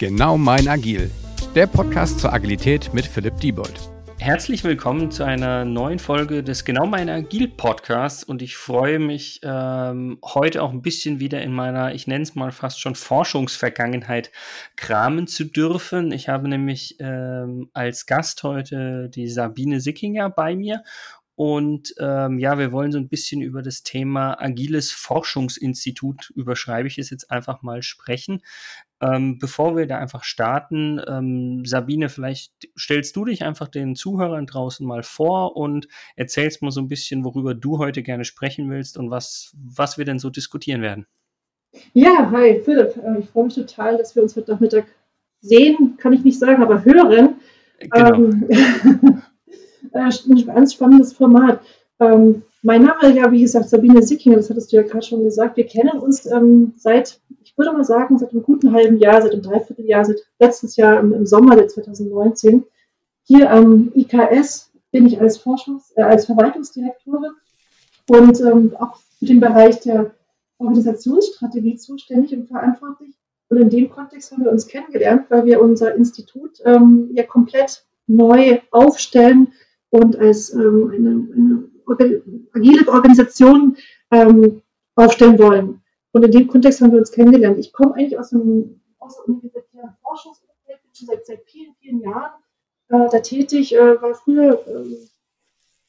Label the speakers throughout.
Speaker 1: Genau mein Agil, der Podcast zur Agilität mit Philipp Diebold.
Speaker 2: Herzlich willkommen zu einer neuen Folge des Genau mein Agil Podcasts und ich freue mich ähm, heute auch ein bisschen wieder in meiner, ich nenne es mal fast schon Forschungsvergangenheit kramen zu dürfen. Ich habe nämlich ähm, als Gast heute die Sabine Sickinger bei mir und ähm, ja, wir wollen so ein bisschen über das Thema Agiles Forschungsinstitut, überschreibe ich es jetzt einfach mal, sprechen. Ähm, bevor wir da einfach starten, ähm, Sabine, vielleicht stellst du dich einfach den Zuhörern draußen mal vor und erzählst mal so ein bisschen, worüber du heute gerne sprechen willst und was, was wir denn so diskutieren werden.
Speaker 3: Ja, hi Philipp. Äh, ich freue mich total, dass wir uns heute Nachmittag sehen, kann ich nicht sagen, aber hören. Genau. Ähm, äh, ein ganz spannendes Format. Ähm, mein Name, ja, wie gesagt, Sabine Sickinger, das hattest du ja gerade schon gesagt. Wir kennen uns ähm, seit ich würde mal sagen, seit einem guten halben Jahr, seit einem Dreivierteljahr, seit letztes Jahr im, Sommer der 2019. Hier am IKS bin ich als, Forschungs-, äh, als Verwaltungsdirektorin und ähm, auch für den Bereich der Organisationsstrategie zuständig und verantwortlich. Und in dem Kontext haben wir uns kennengelernt, weil wir unser Institut ähm, ja komplett neu aufstellen und als ähm, eine, eine, agile Organisation ähm, aufstellen wollen. Und in dem Kontext haben wir uns kennengelernt. Ich komme eigentlich aus einem aus der universitären Forschungsumfeld, bin schon seit, seit vielen, vielen Jahren äh, da tätig, äh, war früher äh,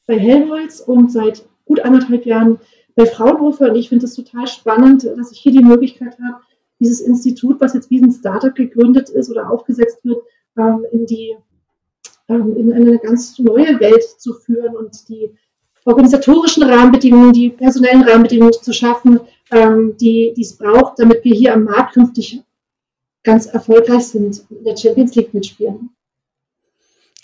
Speaker 3: bei Helmholtz und seit gut anderthalb Jahren bei Fraunhofer. Und ich finde es total spannend, dass ich hier die Möglichkeit habe, dieses Institut, was jetzt wie ein Startup gegründet ist oder aufgesetzt wird, ähm, in die ähm, in eine ganz neue Welt zu führen und die organisatorischen Rahmenbedingungen, die personellen Rahmenbedingungen zu schaffen, ähm, die, die es braucht, damit wir hier am Markt künftig ganz erfolgreich sind, in der Champions League mitspielen.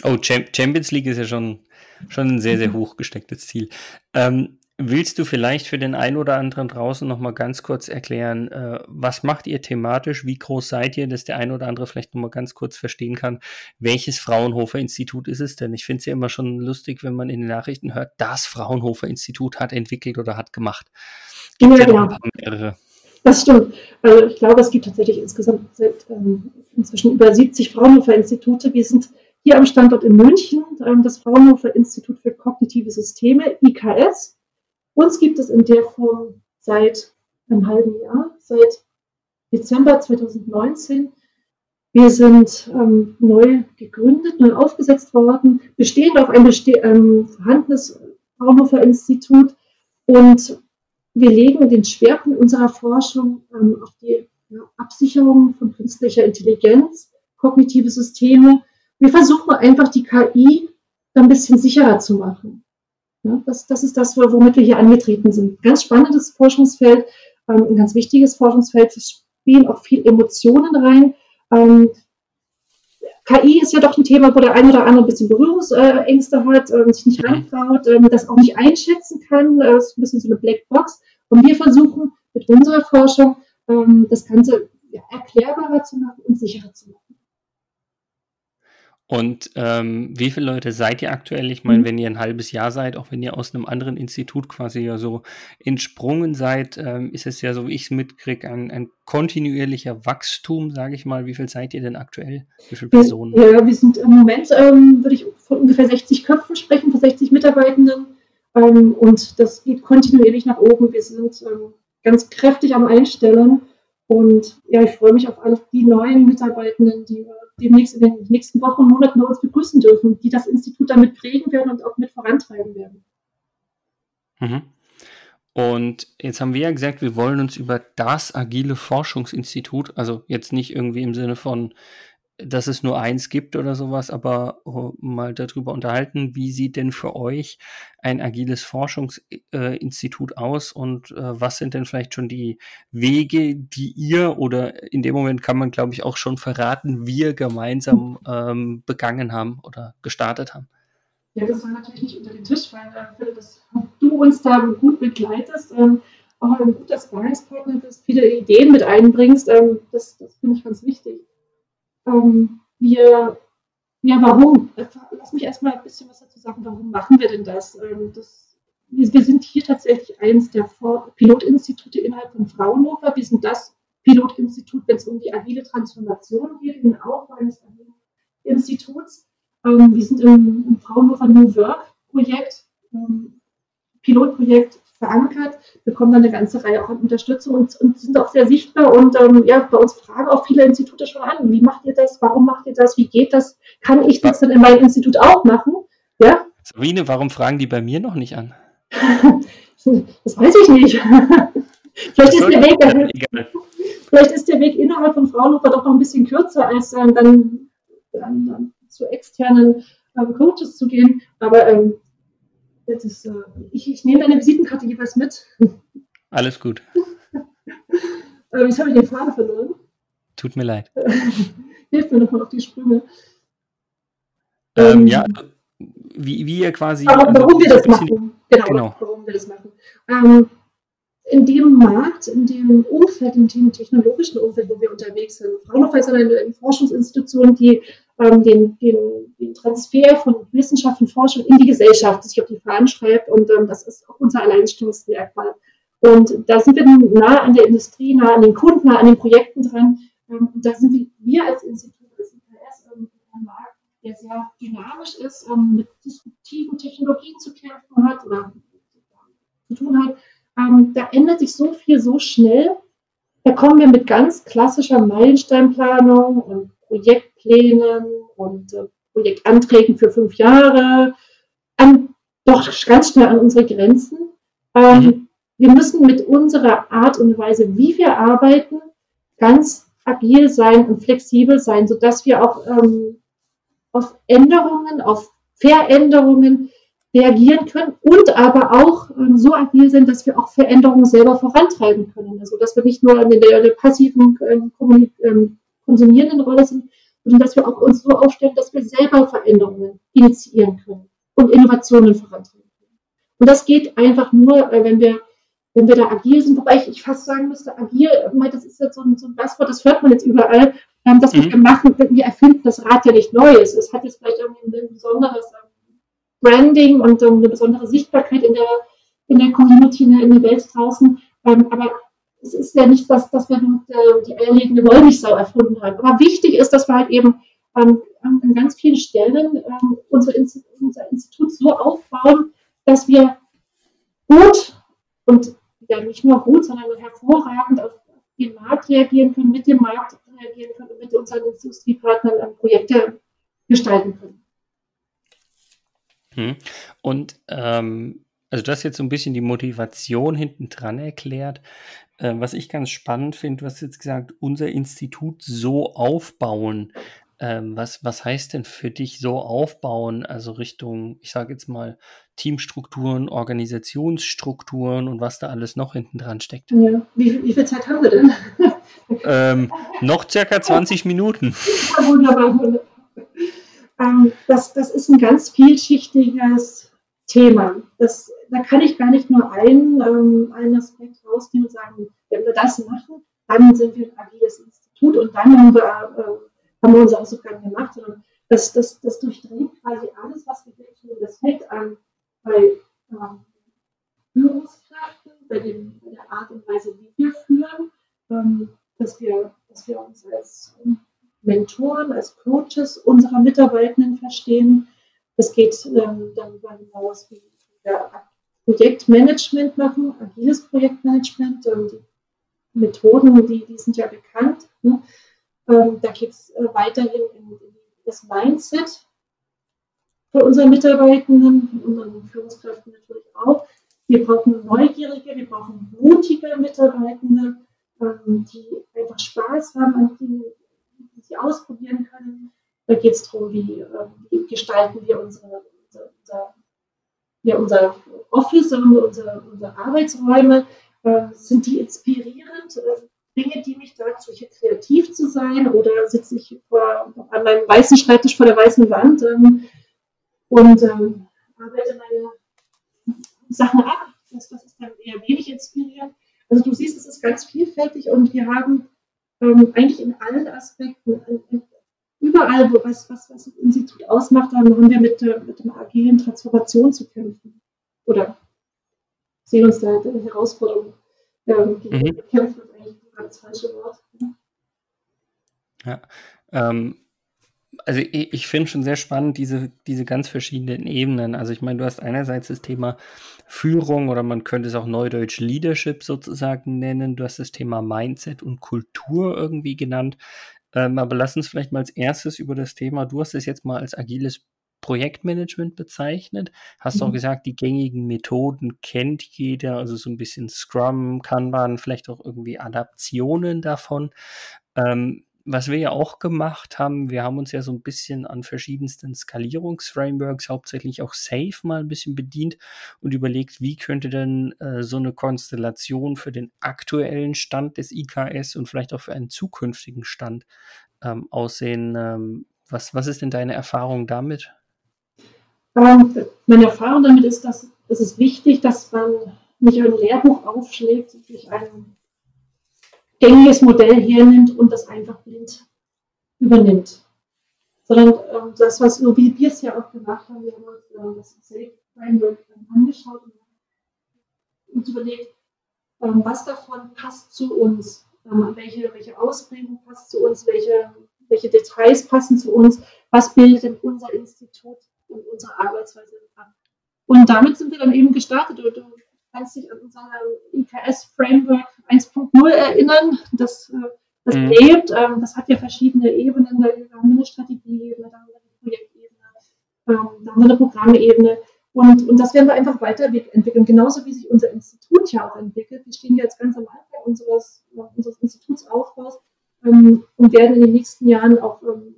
Speaker 2: Oh, Champions League ist ja schon, schon ein sehr, sehr mhm. hoch gestecktes Ziel. Ähm, willst du vielleicht für den einen oder anderen draußen noch mal ganz kurz erklären, äh, was macht ihr thematisch, wie groß seid ihr, dass der ein oder andere vielleicht noch mal ganz kurz verstehen kann, welches Fraunhofer Institut ist es denn? Ich finde es ja immer schon lustig, wenn man in den Nachrichten hört, das Fraunhofer Institut hat entwickelt oder hat gemacht.
Speaker 3: Ja, ja genau. mehrere. Das stimmt. Also ich glaube, es gibt tatsächlich insgesamt seit, ähm, inzwischen über 70 Fraunhofer-Institute. Wir sind hier am Standort in München, ähm, das Fraunhofer Institut für kognitive Systeme, IKS. Uns gibt es in der Form seit einem halben Jahr, seit Dezember 2019. Wir sind ähm, neu gegründet, neu aufgesetzt worden, bestehend auf ein beste ähm, vorhandenes Fraunhofer Institut und wir legen den Schwerpunkt unserer Forschung ähm, auf die ja, Absicherung von künstlicher Intelligenz, kognitive Systeme. Wir versuchen einfach die KI ein bisschen sicherer zu machen. Ja, das, das ist das, womit wir hier angetreten sind. Ganz spannendes Forschungsfeld, ähm, ein ganz wichtiges Forschungsfeld. Es spielen auch viel Emotionen rein. Ähm, KI ist ja doch ein Thema, wo der ein oder andere ein bisschen Berührungsängste hat, äh, sich nicht reintraut, äh, das auch nicht einschätzen kann. Das äh, ist ein bisschen so eine Blackbox. Und wir versuchen mit unserer Forschung ähm, das Ganze erklärbarer zu machen und sicherer zu machen.
Speaker 2: Und ähm, wie viele Leute seid ihr aktuell? Ich meine, mhm. wenn ihr ein halbes Jahr seid, auch wenn ihr aus einem anderen Institut quasi ja so entsprungen seid, ähm, ist es ja so, wie ich es mitkriege, ein, ein kontinuierlicher Wachstum, sage ich mal. Wie viel seid ihr denn aktuell? Wie viele Personen?
Speaker 3: Ja, wir sind im Moment, ähm, würde ich von ungefähr 60 Köpfen sprechen, von 60 Mitarbeitenden. Ähm, und das geht kontinuierlich nach oben. Wir sind ähm, ganz kräftig am Einstellen. Und ja, ich freue mich auf alle die neuen Mitarbeitenden, die wir demnächst in den nächsten Wochen und Monaten bei uns begrüßen dürfen, die das Institut damit prägen werden und auch mit vorantreiben werden.
Speaker 2: Mhm. Und jetzt haben wir ja gesagt, wir wollen uns über das agile Forschungsinstitut, also jetzt nicht irgendwie im Sinne von dass es nur eins gibt oder sowas, aber oh, mal darüber unterhalten, wie sieht denn für euch ein agiles Forschungsinstitut äh, aus und äh, was sind denn vielleicht schon die Wege, die ihr oder in dem Moment kann man, glaube ich, auch schon verraten, wir gemeinsam ähm, begangen haben oder gestartet haben?
Speaker 3: Ja, das war natürlich nicht unter den Tisch, weil äh, dass du uns da gut begleitest, ähm, auch ein guter Sparringspartner bist, viele Ideen mit einbringst, ähm, das, das finde ich ganz wichtig ähm, wir, ja, warum? Lass mich erstmal ein bisschen was dazu sagen, warum machen wir denn das? Ähm, das wir, sind hier tatsächlich eines der Pilotinstitute innerhalb von Fraunhofer. Wir sind das Pilotinstitut, wenn es um die agile Transformation geht, den Aufbau eines Instituts. Ähm, wir sind im, im Fraunhofer New Work Projekt, ähm, Pilotprojekt verankert, bekommen dann eine ganze Reihe auch an Unterstützung und, und sind auch sehr sichtbar. Und ähm, ja, bei uns fragen auch viele Institute schon an, wie macht ihr das, warum macht ihr das, wie geht das, kann ich das dann in meinem Institut auch machen?
Speaker 2: Ja? Sabine, warum fragen die bei mir noch nicht an?
Speaker 3: das weiß ich nicht. vielleicht, ist der Weg, vielleicht ist der Weg innerhalb von Fraunhofer doch noch ein bisschen kürzer, als äh, dann, dann, dann, zu externen ähm, Coaches zu gehen. Aber ähm, ist, äh, ich, ich, nehme deine Visitenkarte jeweils mit.
Speaker 2: Alles gut.
Speaker 3: äh, jetzt habe ich den Faden verloren.
Speaker 2: Tut mir leid.
Speaker 3: Hilf mir nochmal auf die Sprünge.
Speaker 2: Ähm, ähm, ja, wie, wie ihr quasi.
Speaker 3: Aber also warum wir das machen. Genau, genau, warum wir das machen. Ähm, in dem Markt, in dem Umfeld, in dem technologischen Umfeld, wo wir unterwegs sind. Fraunhofer ist eine Forschungsinstitution, die ähm, den, den, den, Transfer von Wissenschaft und Forschung in die Gesellschaft sich auf die Fahnen schreibt und ähm, das ist auch unser Alleinstellungsmerkmal. Und da sind wir nah an der Industrie, nah an den Kunden, nah an den Projekten dran. Ähm, und da sind wir, wir als Institut, als IKS, ähm, ein Markt, der sehr dynamisch ist, ähm, mit disruptiven Technologien zu kämpfen hat oder zu tun hat ähm, da ändert sich so viel so schnell. Da kommen wir mit ganz klassischer Meilensteinplanung und Projektplänen und äh, Projektanträgen für fünf Jahre an, doch ganz schnell an unsere Grenzen. Ähm, mhm. Wir müssen mit unserer Art und Weise, wie wir arbeiten, ganz agil sein und flexibel sein, sodass wir auch ähm, auf Änderungen, auf Veränderungen reagieren können und aber auch ähm, so agil sind, dass wir auch Veränderungen selber vorantreiben können. Also dass wir nicht nur in der, der passiven ähm, ähm, konsumierenden Rolle sind, sondern dass wir auch uns so aufstellen, dass wir selber Veränderungen initiieren können und Innovationen vorantreiben können. Und das geht einfach nur, äh, wenn wir wenn wir da agil sind, wobei ich, ich fast sagen müsste, agil, das ist jetzt so ein, so ein Buzzword, das hört man jetzt überall, ähm, das, was mhm. wir machen, wir erfinden das Rad ja nicht neu. Es hat jetzt vielleicht irgendwie ein besonderes Branding und ähm, eine besondere Sichtbarkeit in der, in der Community, in der, Welt draußen. Ähm, aber es ist ja nicht, dass, dass wir äh, die eierlegende Wollmilchsau erfunden haben. Aber wichtig ist, dass wir halt eben ähm, an ganz vielen Stellen ähm, unser, Institut, unser Institut so aufbauen, dass wir gut und ja nicht nur gut, sondern hervorragend auf den Markt reagieren können, mit dem Markt reagieren können und mit unseren Industriepartnern Projekte gestalten können.
Speaker 2: Hm. Und ähm, also das jetzt so ein bisschen die Motivation hinten dran erklärt. Äh, was ich ganz spannend finde, du hast jetzt gesagt, unser Institut so aufbauen. Ähm, was, was heißt denn für dich so aufbauen? Also Richtung, ich sage jetzt mal, Teamstrukturen, Organisationsstrukturen und was da alles noch hinten dran steckt.
Speaker 3: Ja. Wie, wie viel Zeit haben wir denn?
Speaker 2: ähm, noch circa 20 Minuten.
Speaker 3: Ja, wunderbar, wunderbar. Ähm, das, das ist ein ganz vielschichtiges Thema. Das, da kann ich gar nicht nur einen, ähm, einen Aspekt rausnehmen und sagen, wenn wir das machen, dann sind wir ein agiles Institut und dann haben wir, äh, haben wir unsere Hausaufgaben gemacht, sondern das, das, das durchdringt quasi alles, was wir tun. Das fängt an bei ähm, Führungskräften, bei, dem, bei der Art und Weise, wie wir führen, ähm, dass, wir, dass wir uns als Mentoren, als Coaches unserer Mitarbeitenden verstehen. Es geht ähm, darüber hinaus, wie wir Projektmanagement machen, agiles Projektmanagement. Ähm, die Methoden, die, die sind ja bekannt. Ne? Ähm, da geht es äh, weiterhin in, das Mindset für unsere Mitarbeitenden, unseren Führungskräften natürlich auch. Wir brauchen neugierige, wir brauchen mutige Mitarbeitende, ähm, die einfach Spaß haben an Dingen, die sie ausprobieren können. Da geht es darum, wie, ähm, wie, gestalten wir unsere, unser, unser, ja, unser Office, unsere, unsere Arbeitsräume. Äh, sind die inspirierend? Äh, Dinge, die mich dazu, hier kreativ zu sein oder sitze ich vor, an meinem weißen Schreibtisch vor der weißen Wand ähm, und ähm, arbeite meine Sachen ab. Das, das ist dann eher wenig inspirierend. Also du siehst, es ist ganz vielfältig und wir haben ähm, eigentlich in allen Aspekten, äh, überall, wo was, was, was das Institut ausmacht, dann haben wir mit, äh, mit einer agilen Transformation zu kämpfen. Oder sehen uns da eine Herausforderung, ähm, die mhm. kämpfen eigentlich das falsche Wort.
Speaker 2: Ja, ähm, also ich, ich finde schon sehr spannend diese, diese ganz verschiedenen Ebenen. Also ich meine, du hast einerseits das Thema Führung oder man könnte es auch neudeutsch Leadership sozusagen nennen. Du hast das Thema Mindset und Kultur irgendwie genannt. Ähm, aber lass uns vielleicht mal als erstes über das Thema, du hast es jetzt mal als agiles Projektmanagement bezeichnet. Hast mhm. auch gesagt, die gängigen Methoden kennt jeder, also so ein bisschen Scrum, Kanban, vielleicht auch irgendwie Adaptionen davon. Ähm, was wir ja auch gemacht haben, wir haben uns ja so ein bisschen an verschiedensten Skalierungsframeworks, hauptsächlich auch Safe mal ein bisschen bedient und überlegt, wie könnte denn äh, so eine Konstellation für den aktuellen Stand des IKS und vielleicht auch für einen zukünftigen Stand ähm, aussehen. Ähm, was, was ist denn deine Erfahrung damit?
Speaker 3: Ähm, meine Erfahrung damit ist, dass es ist wichtig, dass man nicht ein Lehrbuch aufschlägt, sich ein gängiges Modell hernimmt und das einfach blind übernimmt. Sondern ähm, das, was wie wir es ja auch gemacht haben, wir haben uns äh, das Safe Framework angeschaut und uns überlegt, ähm, was davon passt zu uns, ähm, welche, welche Ausprägung passt zu uns, welche, welche Details passen zu uns, was bildet denn unser Institut und unsere Arbeitsweise ab. Und damit sind wir dann eben gestartet. Du kannst dich an unser IKS-Framework 1.0 erinnern. Das, äh, das mhm. lebt, ähm, das hat ja verschiedene Ebenen. Da haben wir eine Strategieebene, da haben wir eine Projektebene, ähm, da haben wir eine Programmebene. Und, und das werden wir einfach weiterentwickeln, genauso wie sich unser Institut ja auch entwickelt. Wir stehen jetzt ganz am Anfang unseres, unseres Institutsaufbaus ähm, und werden in den nächsten Jahren auch ähm,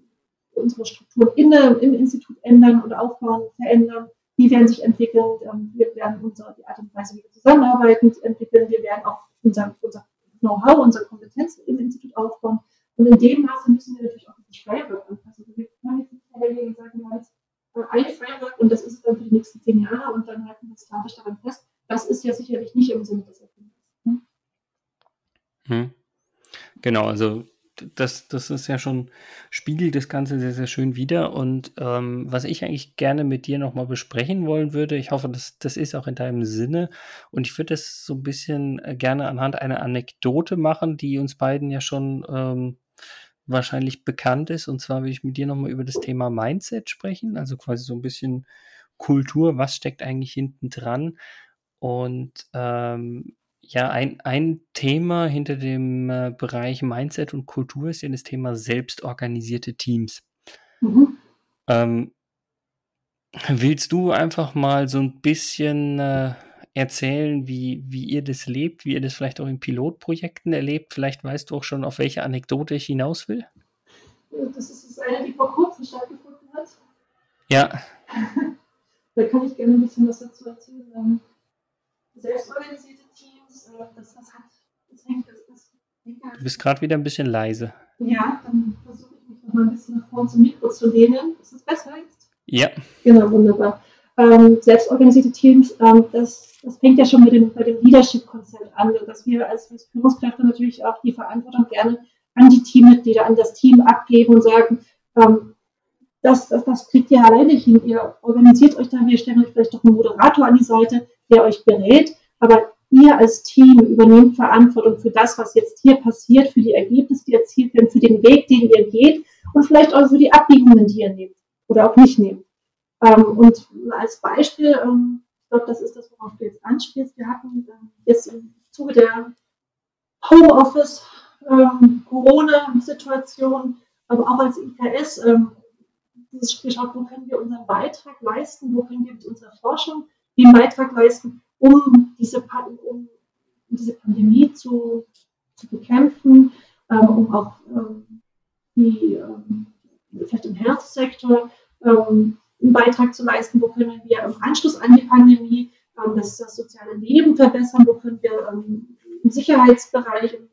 Speaker 3: unsere Strukturen in, im Institut ändern und aufbauen, verändern. Die werden sich entwickeln. Ähm, wir werden unsere, die Art und Weise, wie wir zusammenarbeiten, entwickeln. Wir werden auch unser, unser Know-how, unsere Kompetenzen im Institut aufbauen. Und in dem Maße müssen wir natürlich auch das Framework anpassen. Wir können jetzt nicht sagen, wir haben jetzt ein Framework und das ist dann für die nächsten zehn Jahre und dann halten wir sklavisch daran fest. Das ist ja sicherlich nicht im Sinne des Erfinders. Hm?
Speaker 2: Hm. Genau, also das, das ist ja schon, spiegelt das Ganze sehr, sehr schön wieder. Und ähm, was ich eigentlich gerne mit dir nochmal besprechen wollen würde, ich hoffe, das, das ist auch in deinem Sinne. Und ich würde das so ein bisschen äh, gerne anhand einer Anekdote machen, die uns beiden ja schon ähm, wahrscheinlich bekannt ist. Und zwar will ich mit dir nochmal über das Thema Mindset sprechen, also quasi so ein bisschen Kultur, was steckt eigentlich hinten dran. Und ähm, ja, ein, ein Thema hinter dem äh, Bereich Mindset und Kultur ist ja das Thema selbstorganisierte Teams. Mhm. Ähm, willst du einfach mal so ein bisschen äh, erzählen, wie, wie ihr das lebt, wie ihr das vielleicht auch in Pilotprojekten erlebt? Vielleicht weißt du auch schon, auf welche Anekdote ich hinaus will.
Speaker 3: Das ist das eine, die vor kurzem stattgefunden hat.
Speaker 2: Ja.
Speaker 3: da kann ich gerne ein bisschen was dazu erzählen. Selbstorganisierte Teams, äh, das, das hat, das hängt, das, das
Speaker 2: Du bist gerade wieder ein bisschen leise.
Speaker 3: Ja, dann versuche ich mich noch mal ein bisschen nach vorne zum Mikro zu lehnen. Ist das besser jetzt?
Speaker 2: Ja.
Speaker 3: Genau, wunderbar. Ähm, selbstorganisierte Teams, ähm, das, das fängt ja schon mit dem, bei dem Leadership-Konzept an, dass wir als, als Führungskräfte natürlich auch die Verantwortung gerne an die Teammitglieder, an das Team abgeben und sagen, ähm, das, das, das kriegt ihr alleine hin. Ihr organisiert euch da, wir stellen euch vielleicht doch einen Moderator an die Seite, der euch berät, aber ihr als Team übernehmt Verantwortung für das, was jetzt hier passiert, für die Ergebnisse, die erzielt werden, für den Weg, den ihr geht und vielleicht auch für die Abbiegungen, die ihr nehmt oder auch nicht nehmt. Ähm, und als Beispiel, ähm, ich glaube, das ist das, worauf du jetzt anspielst, wir hatten ähm, jetzt im Zuge der Homeoffice, ähm, Corona-Situation, aber auch als IKS, ähm, dieses geschaut, wo können wir unseren Beitrag leisten, wo können wir mit unserer Forschung den Beitrag leisten, um diese, um diese Pandemie zu, zu bekämpfen, ähm, um auch ähm, die, ähm, vielleicht im Health-Sektor ähm, einen Beitrag zu leisten, wo können wir im Anschluss an die Pandemie ähm, das, das, soziale Leben verbessern, wo können wir ähm, im Sicherheitsbereich, im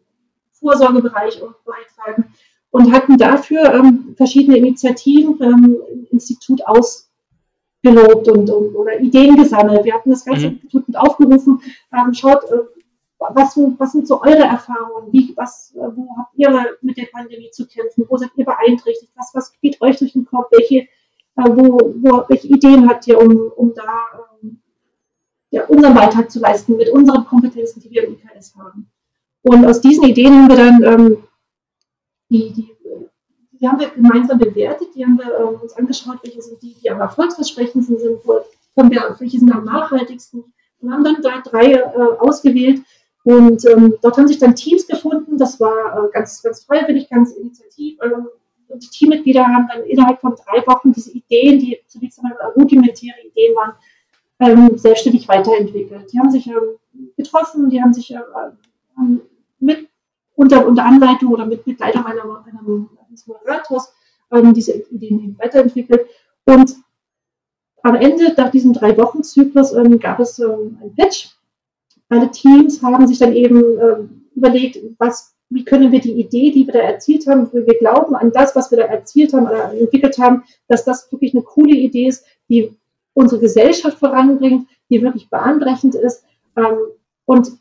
Speaker 3: Vorsorgebereich auch beitragen und hatten dafür verschiedene Initiativen im Institut aus gelobt und, und, oder Ideen gesammelt. Wir hatten das ganze mhm. Institut mit aufgerufen, ähm, schaut, äh, was, was, sind so eure Erfahrungen? Wie, was, äh, wo habt ihr mit der Pandemie zu kämpfen? Wo seid ihr beeinträchtigt? Was, was geht euch durch den Kopf? Welche, äh, wo, wo, welche Ideen habt ihr, um, um da ähm, ja, unseren Beitrag zu leisten mit unseren Kompetenzen, die wir im IKS haben? Und aus diesen Ideen haben wir dann ähm, die, die, die haben wir gemeinsam bewertet, die haben wir äh, uns angeschaut, welche sind die, die am erfolgsversprechendsten sind, von der, welche sind am nachhaltigsten und haben dann da drei äh, ausgewählt. Und ähm, dort haben sich dann Teams gefunden, das war äh, ganz, ganz freiwillig, ganz initiativ. Ähm, und die Teammitglieder haben dann innerhalb von drei Wochen diese Ideen, die zunächst einmal rudimentäre Ideen waren, ähm, selbstständig weiterentwickelt. Die haben sich ähm, getroffen, die haben sich äh, mit unter, unter Anleitung oder mit Begleitung einer, einer, eines Moderators ähm, diese Ideen weiterentwickelt. Und am Ende, nach diesem Drei-Wochen-Zyklus, ähm, gab es ähm, ein Pitch. Alle Teams haben sich dann eben ähm, überlegt, was, wie können wir die Idee, die wir da erzielt haben, wo wir glauben an das, was wir da erzielt haben oder entwickelt haben, dass das wirklich eine coole Idee ist, die unsere Gesellschaft voranbringt, die wirklich bahnbrechend ist. Ähm, und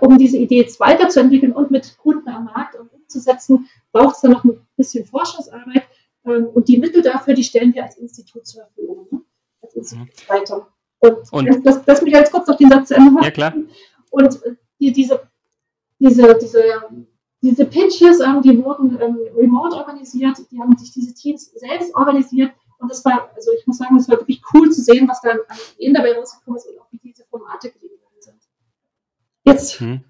Speaker 3: um diese Idee jetzt weiterzuentwickeln und mit Kunden am Markt umzusetzen, braucht es dann noch ein bisschen Forschungsarbeit. Ähm, und die Mittel dafür, die stellen wir als Institut zur Verfügung. Ne? Als Institut mhm. weiter. Und, und das, das mich als kurz noch den Satz zu Ende
Speaker 2: Ja, klar.
Speaker 3: Und äh, die, diese, diese, diese, diese Pitches, ähm, die wurden ähm, remote organisiert, die haben sich diese Teams selbst organisiert. Und das war, also ich muss sagen, es war wirklich cool zu sehen, was dann an Ideen dabei rausgekommen ist und auch wie diese Formate gelegt Jetzt. Hm.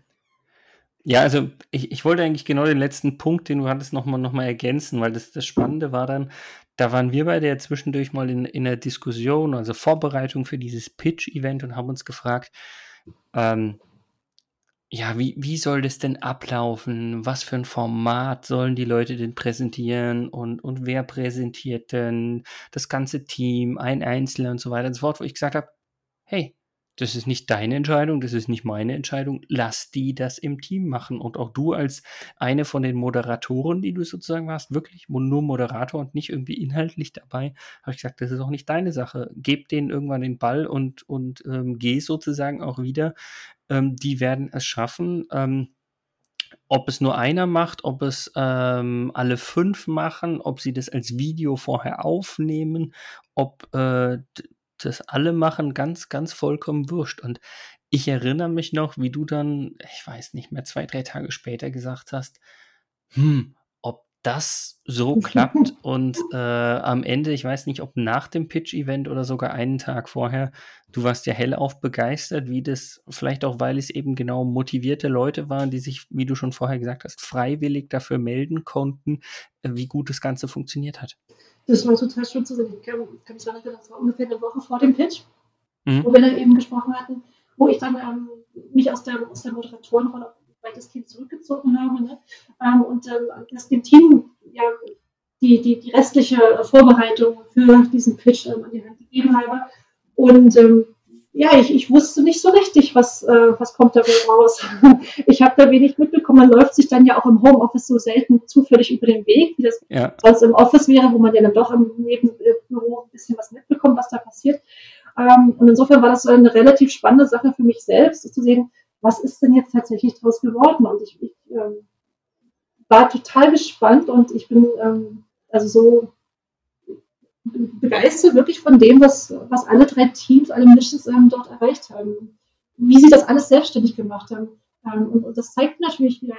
Speaker 2: Ja, also ich, ich wollte eigentlich genau den letzten Punkt, den du hattest, nochmal noch mal ergänzen, weil das, das Spannende war dann, da waren wir beide ja zwischendurch mal in, in der Diskussion, also Vorbereitung für dieses Pitch-Event und haben uns gefragt, ähm, ja, wie, wie soll das denn ablaufen? Was für ein Format sollen die Leute denn präsentieren und, und wer präsentiert denn das ganze Team, ein Einzelner und so weiter und so fort, wo ich gesagt habe, hey, das ist nicht deine Entscheidung, das ist nicht meine Entscheidung. Lass die das im Team machen. Und auch du als eine von den Moderatoren, die du sozusagen warst, wirklich nur Moderator und nicht irgendwie inhaltlich dabei, habe ich gesagt, das ist auch nicht deine Sache. Geb denen irgendwann den Ball und, und ähm, geh sozusagen auch wieder. Ähm, die werden es schaffen. Ähm, ob es nur einer macht, ob es ähm, alle fünf machen, ob sie das als Video vorher aufnehmen, ob äh, das alle machen, ganz, ganz vollkommen wurscht. Und ich erinnere mich noch, wie du dann, ich weiß nicht mehr, zwei, drei Tage später gesagt hast, hm, ob das so klappt und äh, am Ende, ich weiß nicht, ob nach dem Pitch-Event oder sogar einen Tag vorher, du warst ja hellauf begeistert, wie das, vielleicht auch, weil es eben genau motivierte Leute waren, die sich, wie du schon vorher gesagt hast, freiwillig dafür melden konnten, äh, wie gut das Ganze funktioniert hat.
Speaker 3: Das war total schön zu sehen. Ich kann, kann mich daran erinnern, das war ungefähr eine Woche vor dem Pitch, mhm. wo wir dann eben gesprochen hatten, wo ich dann ähm, mich aus der, aus der Moderatorenrolle weitestgehend zurückgezogen habe ne? ähm, und ähm, das dem Team ja, die, die, die restliche Vorbereitung für diesen Pitch ähm, an die Hand gegeben habe. Und ähm, ja, ich, ich wusste nicht so richtig, was, äh, was kommt dabei raus. ich habe da wenig mitbekommen. Man läuft sich dann ja auch im Homeoffice so selten zufällig über den Weg, wie das ja. sonst im Office wäre, wo man ja dann doch im Nebenbüro ein bisschen was mitbekommt, was da passiert. Ähm, und insofern war das eine relativ spannende Sache für mich selbst, zu sehen, was ist denn jetzt tatsächlich daraus geworden. Und ich, ich ähm, war total gespannt und ich bin ähm, also so begeistert wirklich von dem, was, was alle drei Teams, alle Missions ähm, dort erreicht haben. Wie sie das alles selbstständig gemacht haben. Ähm, und, und, das zeigt natürlich wieder,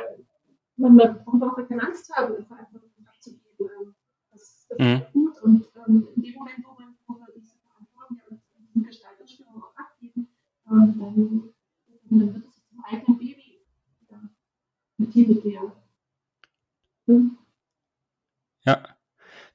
Speaker 3: man, man braucht auch keine Angst haben, Verantwortung abzugeben. Ähm, das, das mhm. ist gut. Und ähm, in dem Moment, wo man, wo man diese Verantwortung und diese Gestaltungsstimmung auch abgeben, ähm, dann, dann wird es zum eigenen Baby ja, mit Teammitgliedern.
Speaker 2: Hm? Ja.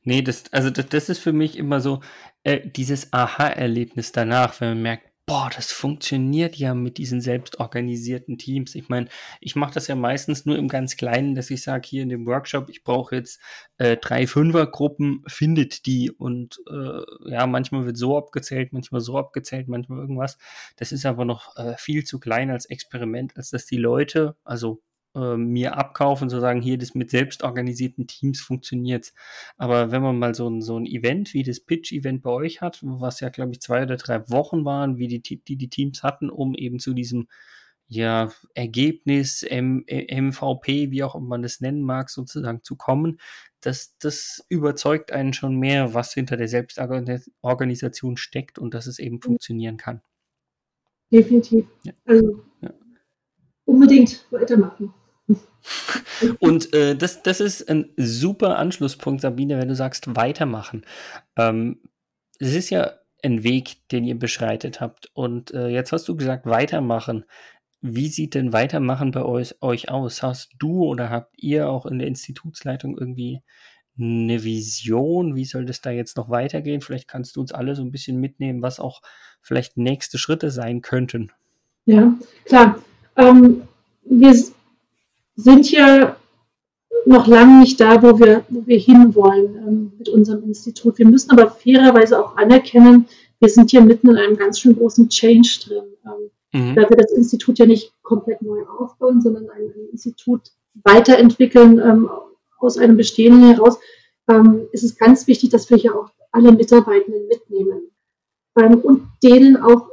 Speaker 2: Nee, das, also das, das ist für mich immer so äh, dieses Aha-Erlebnis danach, wenn man merkt, boah, das funktioniert ja mit diesen selbstorganisierten Teams. Ich meine, ich mache das ja meistens nur im ganz Kleinen, dass ich sage, hier in dem Workshop, ich brauche jetzt äh, drei Fünfergruppen, findet die und äh, ja, manchmal wird so abgezählt, manchmal so abgezählt, manchmal irgendwas. Das ist aber noch äh, viel zu klein als Experiment, als dass die Leute, also äh, mir abkaufen, zu sagen, hier das mit selbstorganisierten Teams funktioniert. Aber wenn man mal so ein, so ein Event wie das Pitch-Event bei euch hat, was ja, glaube ich, zwei oder drei Wochen waren, wie die, die die Teams hatten, um eben zu diesem ja, Ergebnis, M MVP, wie auch immer man das nennen mag, sozusagen zu kommen, das, das überzeugt einen schon mehr, was hinter der Selbstorganisation steckt und dass es eben funktionieren kann.
Speaker 3: Definitiv. Ja. Also, ja. unbedingt weitermachen.
Speaker 2: Und äh, das, das ist ein super Anschlusspunkt, Sabine, wenn du sagst, weitermachen. Ähm, es ist ja ein Weg, den ihr beschreitet habt. Und äh, jetzt hast du gesagt, weitermachen. Wie sieht denn Weitermachen bei euch, euch aus? Hast du oder habt ihr auch in der Institutsleitung irgendwie eine Vision? Wie soll das da jetzt noch weitergehen? Vielleicht kannst du uns alle so ein bisschen mitnehmen, was auch vielleicht nächste Schritte sein könnten.
Speaker 3: Ja, klar. Ähm, wir sind ja noch lange nicht da, wo wir, wo wir hinwollen ähm, mit unserem Institut. Wir müssen aber fairerweise auch anerkennen, wir sind hier mitten in einem ganz schön großen Change drin. Ähm, mhm. Weil wir das Institut ja nicht komplett neu aufbauen, sondern ein, ein Institut weiterentwickeln ähm, aus einem Bestehenden heraus, ähm, ist es ganz wichtig, dass wir hier auch alle Mitarbeitenden mitnehmen ähm, und denen auch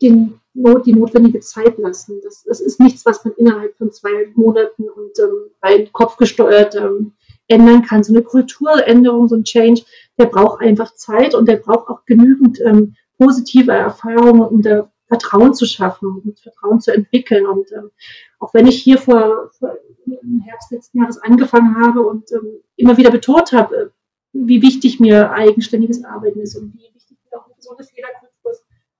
Speaker 3: den die notwendige Zeit lassen. Das, das ist nichts, was man innerhalb von zwei Monaten und ähm, rein kopfgesteuert ähm, ändern kann. So eine Kulturänderung, so ein Change, der braucht einfach Zeit und der braucht auch genügend ähm, positive Erfahrungen, um da Vertrauen zu schaffen und Vertrauen zu entwickeln. Und ähm, auch wenn ich hier vor, vor im Herbst letzten Jahres angefangen habe und ähm, immer wieder betont habe, äh, wie wichtig mir eigenständiges Arbeiten ist und wie wichtig mir auch eine gesunde Fehlerkultur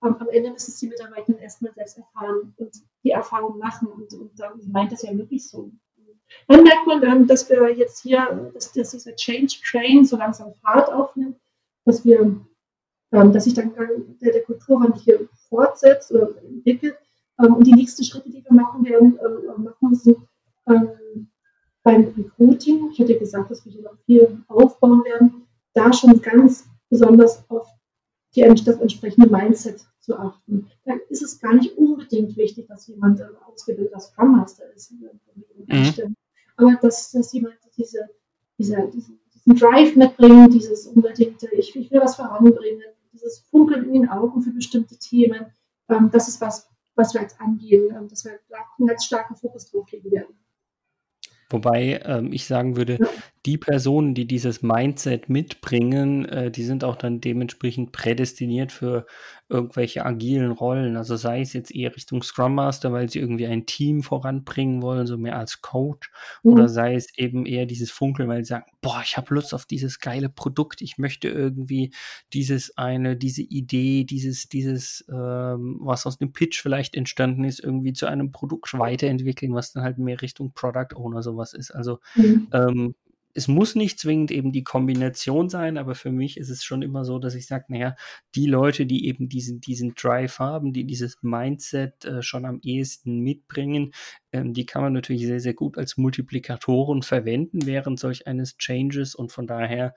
Speaker 3: am, Ende müssen es die Mitarbeitenden erstmal selbst erfahren und die Erfahrung machen. Und, und dann meint das ja wirklich so. Dann merkt man dann, dass wir jetzt hier, dass, dass dieser Change Train so langsam Fahrt aufnimmt, dass wir, ähm, dass sich dann der, der Kulturwandel hier fortsetzt oder entwickelt. Ähm, und die nächsten Schritte, die wir machen werden, ähm, machen sind ähm, beim Recruiting. Ich hatte gesagt, dass wir hier noch viel aufbauen werden. Da schon ganz besonders auf die, das entsprechende Mindset zu achten. Da ist es gar nicht unbedingt wichtig, dass jemand ein ausgebildeter Scrum Master ist. Mhm. Aber dass, dass jemand diese, diese, diesen, diesen Drive mitbringt, dieses unbedingte, ich, ich will was voranbringen, dieses Funkeln in den Augen für bestimmte Themen, ähm, das ist was, was wir jetzt angehen, ähm, dass wir da einen ganz starken Fokus drauf legen werden.
Speaker 2: Wobei ähm, ich sagen würde, die Personen, die dieses Mindset mitbringen, äh, die sind auch dann dementsprechend prädestiniert für irgendwelche agilen Rollen. Also sei es jetzt eher Richtung Scrum Master, weil sie irgendwie ein Team voranbringen wollen, so mehr als Coach, mhm. oder sei es eben eher dieses Funkeln, weil sie sagen, boah, ich habe Lust auf dieses geile Produkt, ich möchte irgendwie dieses eine, diese Idee, dieses, dieses, ähm, was aus dem Pitch vielleicht entstanden ist, irgendwie zu einem Produkt weiterentwickeln, was dann halt mehr Richtung Product Owner sowas ist. Also mhm. ähm, es muss nicht zwingend eben die Kombination sein, aber für mich ist es schon immer so, dass ich sage, naja, die Leute, die eben diesen, diesen Drive haben, die dieses Mindset äh, schon am ehesten mitbringen, ähm, die kann man natürlich sehr, sehr gut als Multiplikatoren verwenden während solch eines Changes und von daher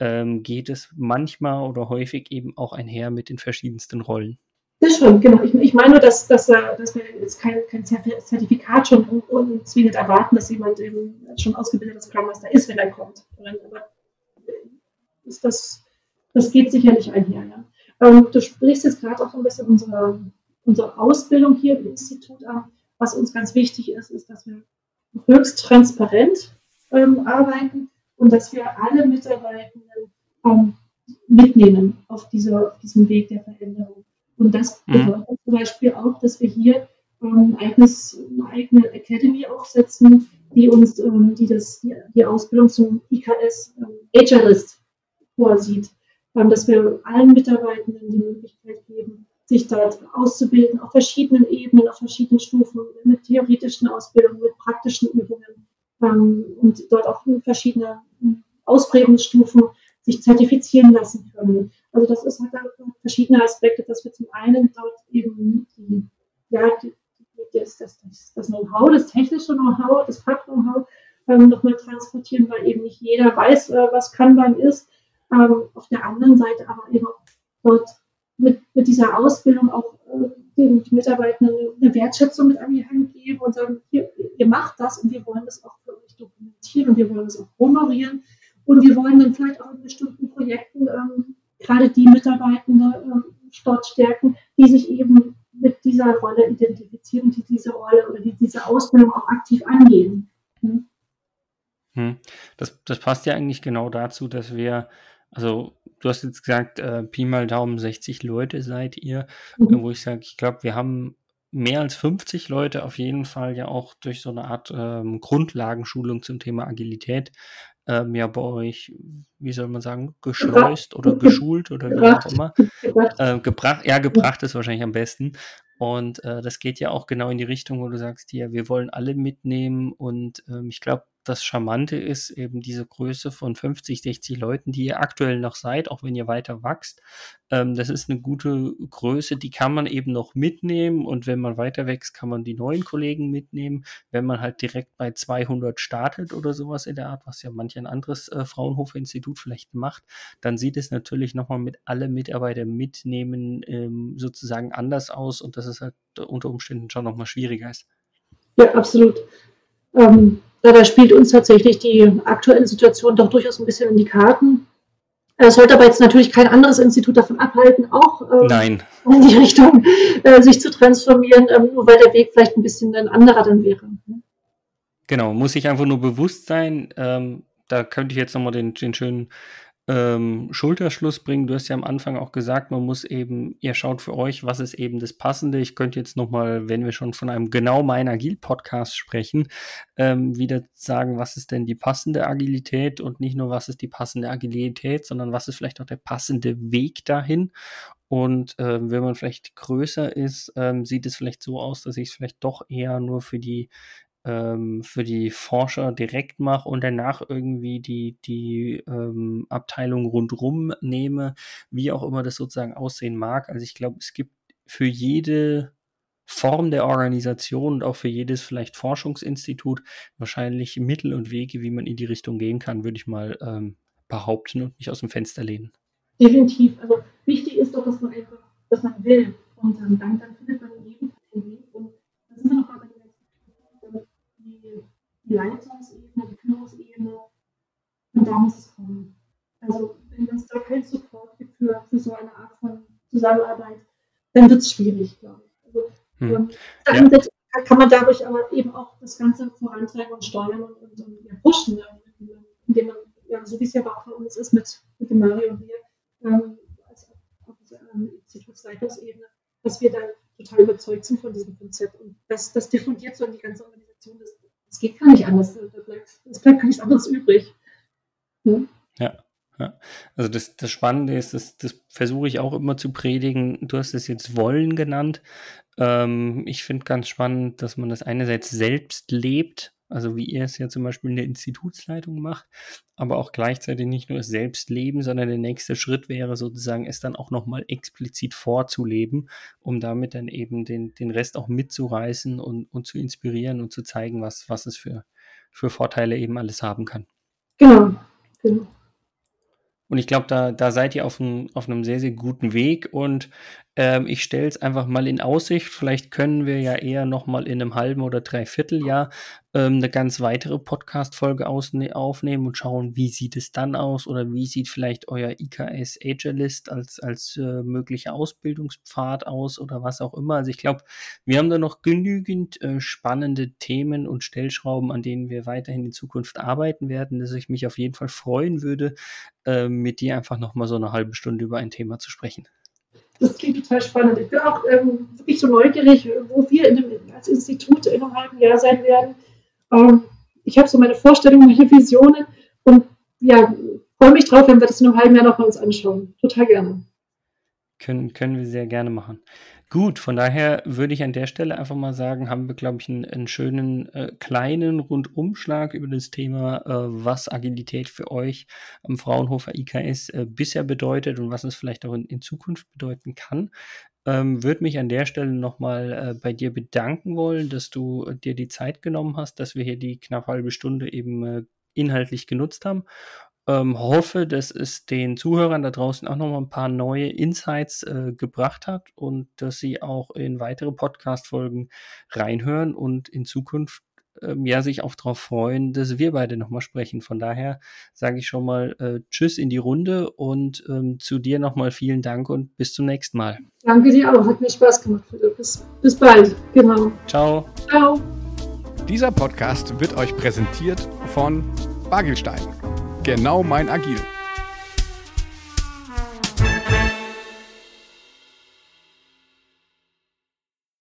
Speaker 2: ähm, geht es manchmal oder häufig eben auch einher mit den verschiedensten Rollen.
Speaker 3: Das stimmt, genau. Ich, ich meine nur, dass, dass, dass wir jetzt kein, kein Zertifikat schon unzwingend erwarten, dass jemand eben schon ausgebildeter Scrum Master ist, wenn er kommt. Aber ist das, das geht sicherlich einher. Ja. Ähm, du sprichst jetzt gerade auch ein bisschen unsere, unsere Ausbildung hier im Institut an. Was uns ganz wichtig ist, ist, dass wir höchst transparent ähm, arbeiten und dass wir alle Mitarbeitenden ähm, mitnehmen auf, diese, auf diesem Weg der Veränderung. Und das mhm. bedeutet mhm. zum Beispiel auch, dass wir hier ähm, eigenes, eine eigene Academy aufsetzen, die uns ähm, die das, die, die, Ausbildung zum IKS ähm, Agilist vorsieht. Ähm, dass wir allen Mitarbeitenden die Möglichkeit geben, sich dort auszubilden auf verschiedenen Ebenen, auf verschiedenen Stufen, mit theoretischen Ausbildungen, mit praktischen Übungen ähm, und dort auch verschiedene Ausprägungsstufen sich zertifizieren lassen können. Also das ist halt verschiedene Aspekte, dass wir zum einen dort eben die, ja, die, das, das, das, das Know-how, das technische Know-how, das Fach-Know-how ähm, nochmal transportieren, weil eben nicht jeder weiß, äh, was Kanban ist. Ähm, auf der anderen Seite aber eben dort mit, mit dieser Ausbildung auch äh, den Mitarbeitenden eine Wertschätzung mit an die Hand geben und sagen, hier, ihr macht das und wir wollen das auch für euch dokumentieren und wir wollen das auch honorieren und wir wollen dann vielleicht auch in bestimmten Projekten ähm, gerade die Mitarbeitende äh, dort stärken, die sich eben mit dieser Rolle identifizieren, die diese Rolle oder die diese Ausbildung auch aktiv angehen. Hm?
Speaker 2: Hm. Das, das passt ja eigentlich genau dazu, dass wir, also du hast jetzt gesagt, äh, Pi mal Daumen 60 Leute seid ihr, mhm. wo ich sage, ich glaube, wir haben mehr als 50 Leute auf jeden Fall ja auch durch so eine Art ähm, Grundlagenschulung zum Thema Agilität ähm, ja bei euch, wie soll man sagen, geschleust oder geschult oder wie auch immer. Äh, gebracht, ja, gebracht ist wahrscheinlich am besten. Und äh, das geht ja auch genau in die Richtung, wo du sagst, ja, wir wollen alle mitnehmen. Und ähm, ich glaube, das Charmante ist eben diese Größe von 50, 60 Leuten, die ihr aktuell noch seid, auch wenn ihr weiter wächst. Ähm, das ist eine gute Größe, die kann man eben noch mitnehmen und wenn man weiter wächst, kann man die neuen Kollegen mitnehmen. Wenn man halt direkt bei 200 startet oder sowas in der Art, was ja manch ein anderes äh, Fraunhofer-Institut vielleicht macht, dann sieht es natürlich nochmal mit alle Mitarbeiter mitnehmen ähm, sozusagen anders aus und das ist halt unter Umständen schon nochmal schwieriger ist.
Speaker 3: Ja, absolut. Ähm, da spielt uns tatsächlich die aktuelle Situation doch durchaus ein bisschen in die Karten. Es sollte aber jetzt natürlich kein anderes Institut davon abhalten, auch
Speaker 2: ähm,
Speaker 3: in die Richtung äh, sich zu transformieren, ähm, nur weil der Weg vielleicht ein bisschen ein anderer dann wäre.
Speaker 2: Genau, muss ich einfach nur bewusst sein. Ähm, da könnte ich jetzt nochmal den, den schönen ähm, Schulterschluss bringen. Du hast ja am Anfang auch gesagt, man muss eben, ihr schaut für euch, was ist eben das Passende. Ich könnte jetzt nochmal, wenn wir schon von einem genau mein Agil-Podcast sprechen, ähm, wieder sagen, was ist denn die passende Agilität und nicht nur, was ist die passende Agilität, sondern was ist vielleicht auch der passende Weg dahin. Und äh, wenn man vielleicht größer ist, ähm, sieht es vielleicht so aus, dass ich es vielleicht doch eher nur für die ähm, für die Forscher direkt mache und danach irgendwie die, die ähm, Abteilung rundrum nehme, wie auch immer das sozusagen aussehen mag. Also ich glaube, es gibt für jede Form der Organisation und auch für jedes vielleicht Forschungsinstitut wahrscheinlich Mittel und Wege, wie man in die Richtung gehen kann, würde ich mal ähm, behaupten und mich aus dem Fenster lehnen.
Speaker 3: Definitiv. Also wichtig ist doch, dass man einfach, dass man will. Und ähm, dann, dann findet man jeden Weg. Und da sind wir noch die Leitungsebene, die Führungsebene. Und da muss es kommen. Also wenn es da keinen Support gibt für, für so eine Art von Zusammenarbeit, dann wird es schwierig, glaube ich. Also, hm. ähm, ja. kann man dadurch aber eben auch das Ganze vorantreiben und steuern und, und, und ja, pushen, indem man, ja, so wie es ja auch bei uns ist mit, mit dem Mario und mir, ähm, als auf dieser ähm, Institutsleitungsebene, dass wir da total überzeugt sind von diesem Konzept. Und das, das diffundiert so in die ganze Organisation. Das, es geht gar nicht anders. Es bleibt, gar nichts anderes übrig.
Speaker 2: Hm? Ja. Ja. Also das, das Spannende ist, das, das versuche ich auch immer zu predigen. Du hast es jetzt Wollen genannt. Ähm, ich finde ganz spannend, dass man das einerseits selbst lebt, also wie ihr es ja zum Beispiel in der Institutsleitung macht, aber auch gleichzeitig nicht nur es selbst leben, sondern der nächste Schritt wäre sozusagen, es dann auch nochmal explizit vorzuleben, um damit dann eben den, den Rest auch mitzureißen und, und zu inspirieren und zu zeigen, was, was es für, für Vorteile eben alles haben kann.
Speaker 3: Genau, genau.
Speaker 2: Und ich glaube, da, da seid ihr auf, ein, auf einem sehr, sehr guten Weg. Und ähm, ich stelle es einfach mal in Aussicht. Vielleicht können wir ja eher noch mal in einem halben oder dreiviertel Jahr ähm, eine ganz weitere Podcast-Folge aufnehmen und schauen, wie sieht es dann aus oder wie sieht vielleicht euer IKS Agelist als, als äh, möglicher Ausbildungspfad aus oder was auch immer. Also ich glaube, wir haben da noch genügend äh, spannende Themen und Stellschrauben, an denen wir weiterhin in Zukunft arbeiten werden, dass ich mich auf jeden Fall freuen würde, äh, mit dir einfach noch mal so eine halbe Stunde über ein Thema zu sprechen.
Speaker 3: Das klingt total spannend. Ich bin auch ähm, wirklich so neugierig, wo wir dem, als Institut in einem halben Jahr sein werden. Ähm, ich habe so meine Vorstellungen, meine Visionen und ja, freue mich drauf, wenn wir das in einem halben Jahr noch mal uns anschauen. Total gerne.
Speaker 2: Können, können wir sehr gerne machen. Gut, von daher würde ich an der Stelle einfach mal sagen, haben wir, glaube ich, einen, einen schönen äh, kleinen Rundumschlag über das Thema, äh, was Agilität für euch am Fraunhofer IKS äh, bisher bedeutet und was es vielleicht auch in, in Zukunft bedeuten kann. Ähm, würde mich an der Stelle nochmal äh, bei dir bedanken wollen, dass du äh, dir die Zeit genommen hast, dass wir hier die knapp halbe Stunde eben äh, inhaltlich genutzt haben ähm, hoffe, dass es den Zuhörern da draußen auch nochmal ein paar neue Insights äh, gebracht hat und dass sie auch in weitere Podcast-Folgen reinhören und in Zukunft ähm, ja sich auch darauf freuen, dass wir beide nochmal sprechen. Von daher sage ich schon mal äh, Tschüss in die Runde und ähm, zu dir nochmal vielen Dank und bis zum nächsten Mal.
Speaker 3: Danke dir auch, hat mir Spaß gemacht. Bis, bis bald, genau.
Speaker 2: Ciao.
Speaker 1: Ciao. Dieser Podcast wird euch präsentiert von Bagelstein Genau mein Agil.